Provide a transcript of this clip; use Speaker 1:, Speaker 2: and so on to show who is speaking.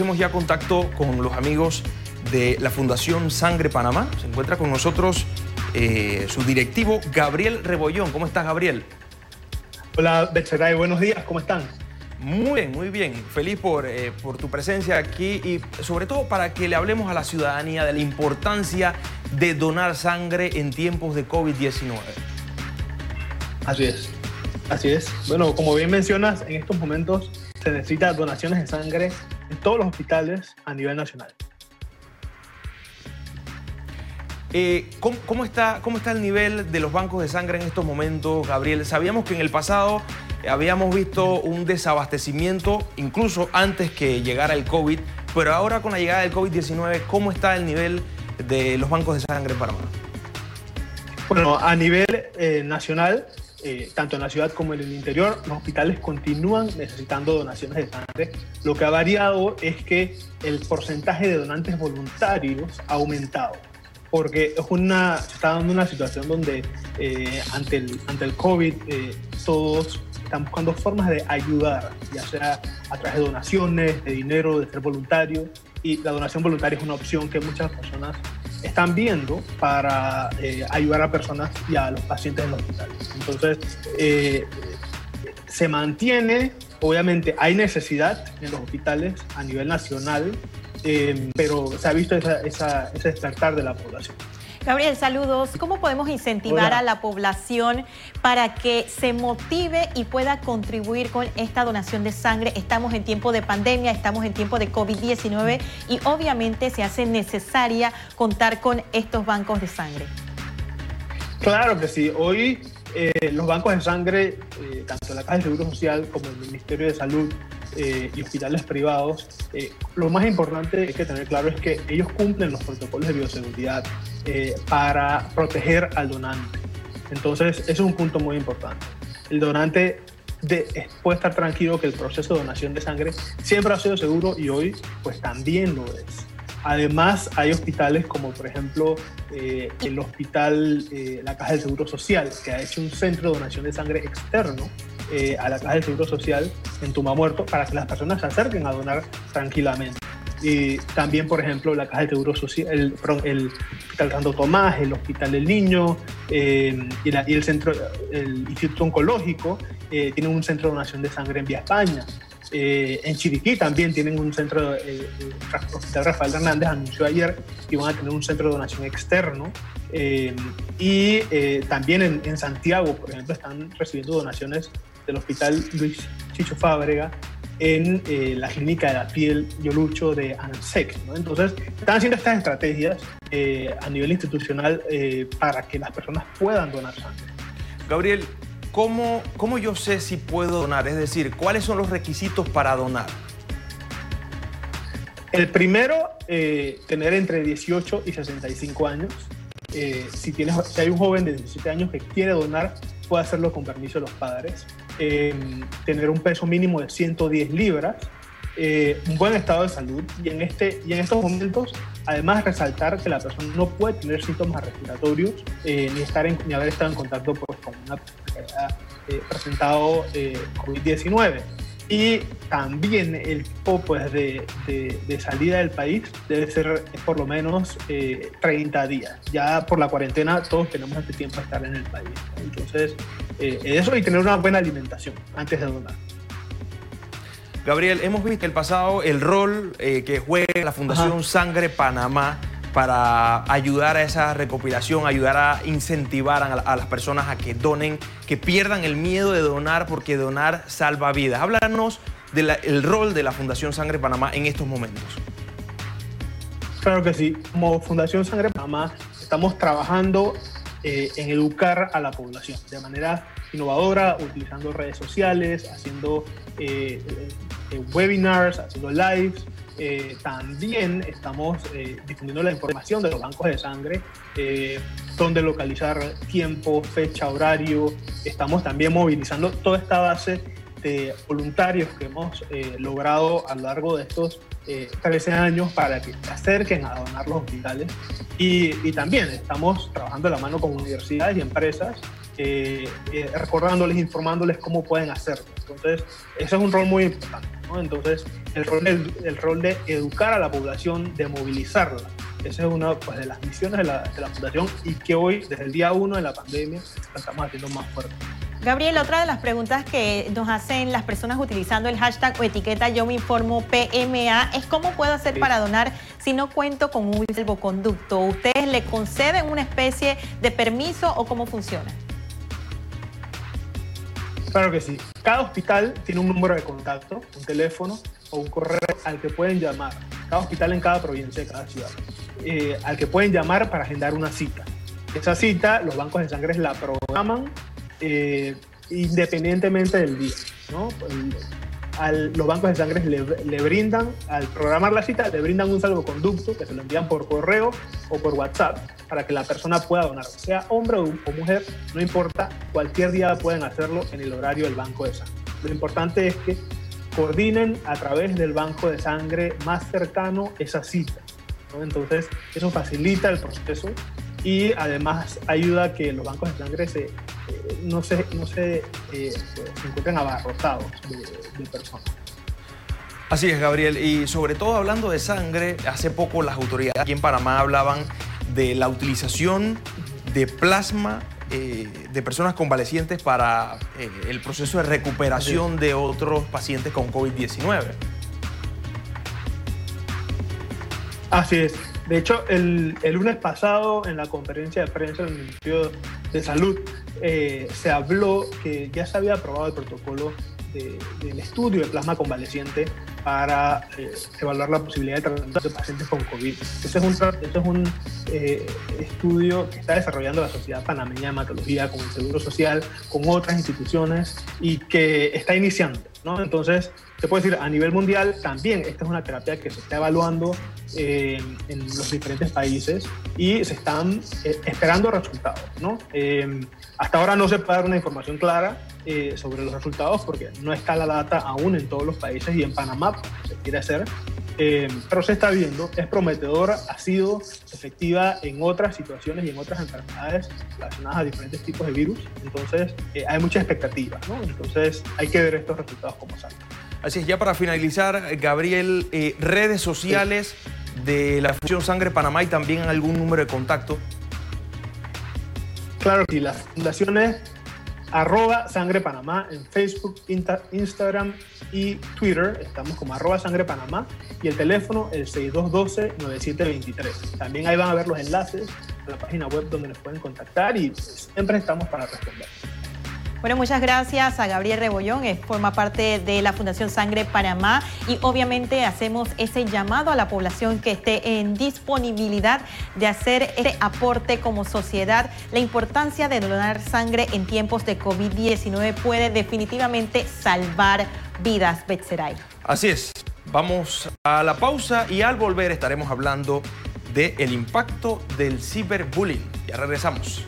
Speaker 1: Hemos ya contacto con los amigos de la Fundación Sangre Panamá. Se encuentra con nosotros eh, su directivo Gabriel Rebollón. ¿Cómo estás, Gabriel?
Speaker 2: Hola, Betseray, buenos días, ¿cómo están?
Speaker 1: Muy bien, muy bien. Feliz por, eh, por tu presencia aquí y sobre todo para que le hablemos a la ciudadanía de la importancia de donar sangre en tiempos de COVID-19.
Speaker 2: Así es, así es. Bueno, como bien mencionas, en estos momentos se necesita donaciones de sangre en todos los hospitales a nivel nacional.
Speaker 1: Eh, ¿cómo, está, ¿Cómo está el nivel de los bancos de sangre en estos momentos, Gabriel? Sabíamos que en el pasado habíamos visto un desabastecimiento, incluso antes que llegara el COVID, pero ahora con la llegada del COVID-19, ¿cómo está el nivel de los bancos de sangre en Panamá?
Speaker 2: Bueno, a nivel eh, nacional, eh, tanto en la ciudad como en el interior, los hospitales continúan necesitando donaciones de sangre. Lo que ha variado es que el porcentaje de donantes voluntarios ha aumentado, porque es una, se está dando una situación donde eh, ante, el, ante el COVID eh, todos están buscando formas de ayudar, ya sea a través de donaciones, de dinero, de ser voluntario, y la donación voluntaria es una opción que muchas personas están viendo para eh, ayudar a personas y a los pacientes en los hospitales. Entonces, eh, se mantiene, obviamente hay necesidad en los hospitales a nivel nacional, eh, pero se ha visto ese despertar de la población.
Speaker 3: Gabriel, saludos. ¿Cómo podemos incentivar a la población para que se motive y pueda contribuir con esta donación de sangre? Estamos en tiempo de pandemia, estamos en tiempo de COVID-19 y obviamente se hace necesaria contar con estos bancos de sangre.
Speaker 2: Claro que sí. Hoy eh, los bancos de sangre, eh, tanto la Caja de Seguro Social como el Ministerio de Salud, eh, y hospitales privados, eh, lo más importante hay que tener claro es que ellos cumplen los protocolos de bioseguridad eh, para proteger al donante. Entonces, eso es un punto muy importante. El donante de, puede estar tranquilo que el proceso de donación de sangre siempre ha sido seguro y hoy pues también lo es. Además, hay hospitales como por ejemplo el hospital, la Caja del Seguro Social, que ha hecho un centro de donación de sangre externo eh, a la Caja del Seguro Social en Tuma Muerto para que las personas se acerquen a donar tranquilamente. Y también, por ejemplo, la Caja del Seguro Social, el, Hospital Santo Tomás, el Hospital del Niño eh, y, el, centro, el Instituto Oncológico eh, tienen un centro de donación de sangre en Vía España. En Chiriquí también tienen un centro, el Hospital Rafael Hernández anunció ayer que van a tener un centro de donación externo. y también en, en, Santiago, por ejemplo, están recibiendo donaciones del Hospital Luis Chicho Fábrega en eh, la clínica de la piel Yolucho de ANSEC. Entonces, están haciendo estas estrategias eh, a nivel institucional eh, para que las personas puedan donar sangre.
Speaker 1: Gabriel, ¿cómo, ¿cómo yo sé si puedo donar? Es decir, ¿cuáles son los requisitos para donar?
Speaker 2: El primero, tener entre 18 y 65 años. si, tienes, si hay un joven de 17 años que quiere donar, puede hacerlo con permiso de los padres. Eh, tener un peso mínimo de 110 libras, eh, un buen estado de salud y en, este, y en estos momentos, además resaltar que la persona no puede tener síntomas respiratorios eh, ni, estar ni haber estado en contacto pues, con una persona que haya presentado COVID-19 y también el tipo pues, de, de, salida del país debe ser por lo menos 30 días. Ya por la cuarentena todos tenemos este tiempo a estar en el país. Entonces, eh, eso y tener una buena alimentación antes de donar.
Speaker 1: Gabriel, hemos visto en el pasado el rol eh, que juega la Fundación Sangre Panamá para ayudar a esa recopilación, ayudar a incentivar a, las personas a que donen, que pierdan el miedo de donar porque donar salva vidas. Háblanos del rol de la Fundación Sangre Panamá en estos momentos.
Speaker 2: Claro que sí. Como Fundación Sangre Panamá estamos trabajando eh, en educar a la población de manera innovadora, utilizando redes sociales, haciendo eh, eh, webinars, haciendo lives. también estamos difundiendo la información de los bancos de sangre, donde localizar tiempo, fecha, horario. Estamos también movilizando toda esta base de voluntarios que hemos logrado a lo largo de estos 13 años para que se acerquen a donar los hospitales. Y, y, también estamos trabajando de la mano con universidades y empresas eh, eh, recordándoles, informándoles cómo pueden hacerlo. Entonces, ese es un rol muy importante. Entonces, el rol, el, rol de educar a la población, de movilizarla. Esa es una pues, de las misiones de la, de la Fundación y que hoy, desde el día uno de la pandemia, estamos haciendo más fuerte.
Speaker 3: Gabriel, otra de las preguntas que nos hacen las personas utilizando el hashtag o etiqueta Yo me informo PMA es cómo puedo hacer para donar si no cuento con un salvoconducto. ¿Ustedes le conceden una especie de permiso o cómo funciona?
Speaker 2: Claro que sí. Cada hospital tiene un número de contacto, un teléfono o un correo al que pueden llamar. Cada hospital en cada provincia, cada ciudad. Eh, al que pueden llamar para agendar una cita. Esa cita, los bancos de sangre la programan eh, independientemente del día. los bancos de sangre le, brindan, al programar la cita, le brindan un salvoconducto que se lo envían por correo o por WhatsApp para que la persona pueda donar, sea hombre o, mujer, no importa, cualquier día pueden hacerlo en el horario del banco de sangre. Lo importante es que coordinen a través del banco de sangre más cercano esa cita. Entonces, eso facilita el proceso y además ayuda a que los bancos de sangre se, eh, no se, no se, eh, se encuentren abarrotados de, personas.
Speaker 1: Así es, Gabriel. Y sobre todo hablando de sangre, hace poco las autoridades aquí en Panamá hablaban de la utilización de plasma eh, de personas convalecientes para el proceso de recuperación de otros pacientes con COVID-19.
Speaker 2: Así es. De hecho, el, lunes pasado en la conferencia de prensa del Ministerio de Salud eh, se habló que ya se había aprobado el protocolo del estudio de plasma convaleciente para eh, evaluar la posibilidad de tratamiento de pacientes con COVID. Este es un, este eh, estudio que está desarrollando la Sociedad Panameña de Hematología con el Seguro Social, con otras instituciones y que está iniciando. ¿No? Entonces, se puede decir, a nivel mundial también esta es una terapia que se está evaluando eh, en los diferentes países y se están eh, esperando resultados. ¿no? Eh, hasta ahora no se puede dar una información clara sobre los resultados porque no está la data aún en todos los países y en Panamá se quiere hacer. Pero se está viendo, es prometedora, ha sido efectiva en otras situaciones y en otras enfermedades relacionadas a diferentes tipos de virus. Entonces, hay mucha expectativa. ¿no? Entonces, hay que ver estos resultados como salen.
Speaker 1: Así es, ya para finalizar, Gabriel, eh, redes sociales de la Fundación Sangre Panamá y también algún número de contacto.
Speaker 2: Claro que sí, la fundación es arroba Sangre Panamá en Facebook, Instagram y Twitter. Estamos como arroba Sangre Panamá y el teléfono el 6212-9723. También ahí van a ver los enlaces a la página web donde nos pueden contactar y siempre estamos para responder.
Speaker 3: Bueno, muchas gracias a Gabriel Rebollón, forma parte de la Fundación Sangre Panamá y obviamente hacemos ese llamado a la población que esté en disponibilidad de hacer este aporte como sociedad. La importancia de donar sangre en tiempos de COVID-19 puede definitivamente salvar vidas, Betseray.
Speaker 1: Así es. Vamos a la pausa y al volver estaremos hablando del el impacto del ciberbullying. Ya regresamos.